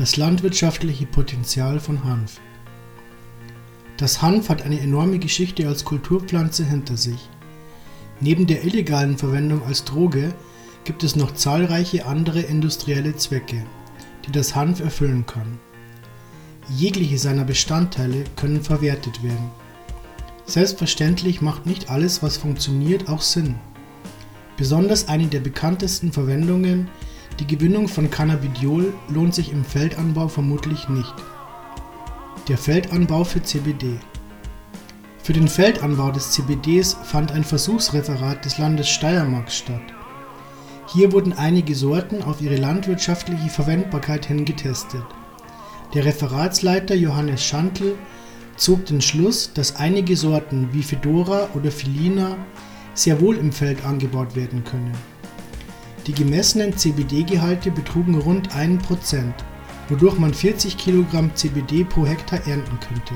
Das landwirtschaftliche Potenzial von Hanf. Das Hanf hat eine enorme Geschichte als Kulturpflanze hinter sich. Neben der illegalen Verwendung als Droge gibt es noch zahlreiche andere industrielle Zwecke, die das Hanf erfüllen kann. Jegliche seiner Bestandteile können verwertet werden. Selbstverständlich macht nicht alles, was funktioniert, auch Sinn. Besonders eine der bekanntesten Verwendungen die Gewinnung von Cannabidiol lohnt sich im Feldanbau vermutlich nicht. Der Feldanbau für CBD Für den Feldanbau des CBDs fand ein Versuchsreferat des Landes Steiermark statt. Hier wurden einige Sorten auf ihre landwirtschaftliche Verwendbarkeit hin getestet. Der Referatsleiter Johannes Schantl zog den Schluss, dass einige Sorten wie Fedora oder Filina sehr wohl im Feld angebaut werden können die gemessenen CBD-Gehalte betrugen rund 1%, wodurch man 40 kg CBD pro Hektar ernten könnte.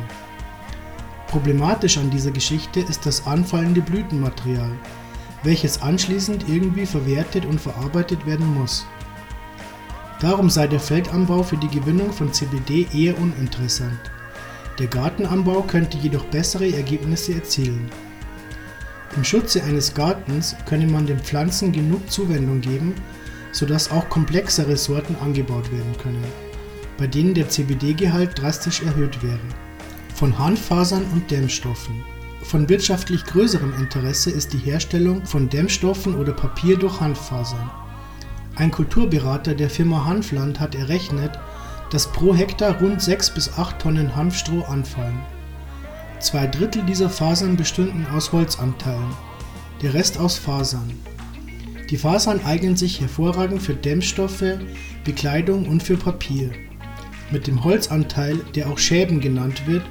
Problematisch an dieser Geschichte ist das anfallende Blütenmaterial, welches anschließend irgendwie verwertet und verarbeitet werden muss. Darum sei der Feldanbau für die Gewinnung von CBD eher uninteressant. Der Gartenanbau könnte jedoch bessere Ergebnisse erzielen im Schutze eines Gartens könne man den Pflanzen genug Zuwendung geben, sodass auch komplexere Sorten angebaut werden können, bei denen der CBD-Gehalt drastisch erhöht wäre. Von Hanffasern und Dämmstoffen. Von wirtschaftlich größerem Interesse ist die Herstellung von Dämmstoffen oder Papier durch Hanffasern. Ein Kulturberater der Firma Hanfland hat errechnet, dass pro Hektar rund 6 bis 8 Tonnen Hanfstroh anfallen Zwei Drittel dieser Fasern bestünden aus Holzanteilen, der Rest aus Fasern. Die Fasern eignen sich hervorragend für Dämmstoffe, Bekleidung und für Papier. Mit dem Holzanteil, der auch Schäben genannt wird,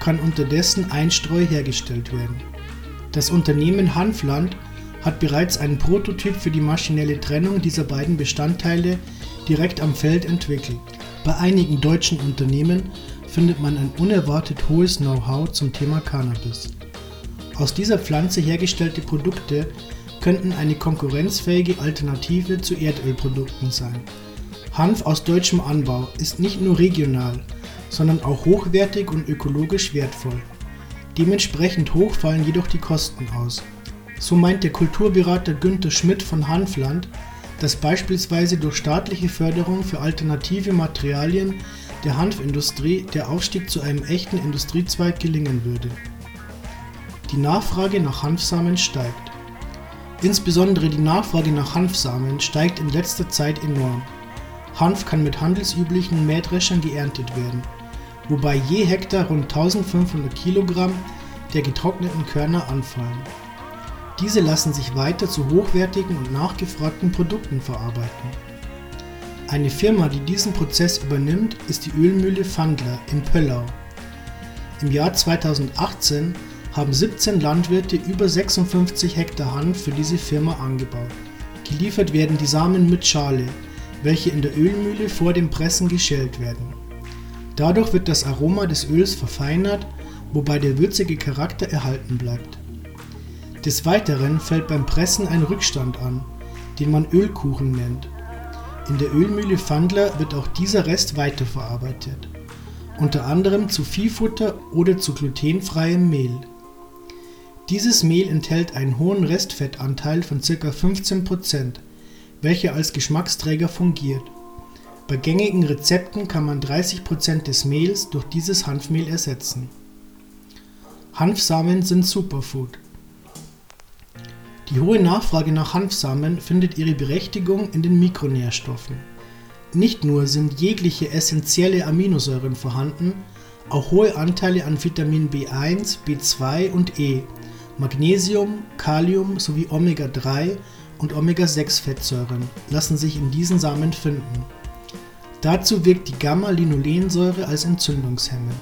kann unterdessen Einstreu hergestellt werden. Das Unternehmen Hanfland hat bereits einen Prototyp für die maschinelle Trennung dieser beiden Bestandteile direkt am Feld entwickelt. Bei einigen deutschen Unternehmen findet man ein unerwartet hohes Know-how zum Thema Cannabis. Aus dieser Pflanze hergestellte Produkte könnten eine konkurrenzfähige Alternative zu Erdölprodukten sein. Hanf aus deutschem Anbau ist nicht nur regional, sondern auch hochwertig und ökologisch wertvoll. Dementsprechend hoch fallen jedoch die Kosten aus. So meint der Kulturberater Günther Schmidt von Hanfland, dass beispielsweise durch staatliche Förderung für alternative Materialien der Hanfindustrie der Aufstieg zu einem echten Industriezweig gelingen würde. Die Nachfrage nach Hanfsamen steigt. Insbesondere die Nachfrage nach Hanfsamen steigt in letzter Zeit enorm. Hanf kann mit handelsüblichen Mähdreschern geerntet werden, wobei je Hektar rund 1500 Kilogramm der getrockneten Körner anfallen. Diese lassen sich weiter zu hochwertigen und nachgefragten Produkten verarbeiten. Eine Firma, die diesen Prozess übernimmt, ist die Ölmühle Fandler in Pöllau. Im Jahr 2018 haben 17 Landwirte über 56 Hektar Hanf für diese Firma angebaut. Geliefert werden die Samen mit Schale, welche in der Ölmühle vor dem Pressen geschält werden. Dadurch wird das Aroma des Öls verfeinert, wobei der würzige Charakter erhalten bleibt. Des Weiteren fällt beim Pressen ein Rückstand an, den man Ölkuchen nennt. In der Ölmühle Fandler wird auch dieser Rest weiterverarbeitet, unter anderem zu Viehfutter oder zu glutenfreiem Mehl. Dieses Mehl enthält einen hohen Restfettanteil von ca. 15%, welcher als Geschmacksträger fungiert. Bei gängigen Rezepten kann man 30% des Mehls durch dieses Hanfmehl ersetzen. Hanfsamen sind Superfood die hohe Nachfrage nach Hanfsamen findet ihre Berechtigung in den Mikronährstoffen. Nicht nur sind jegliche essentielle Aminosäuren vorhanden, auch hohe Anteile an Vitamin B1, B2 und E, Magnesium, Kalium sowie Omega-3 und Omega-6-Fettsäuren lassen sich in diesen Samen finden. Dazu wirkt die Gamma-Linolensäure als Entzündungshemmer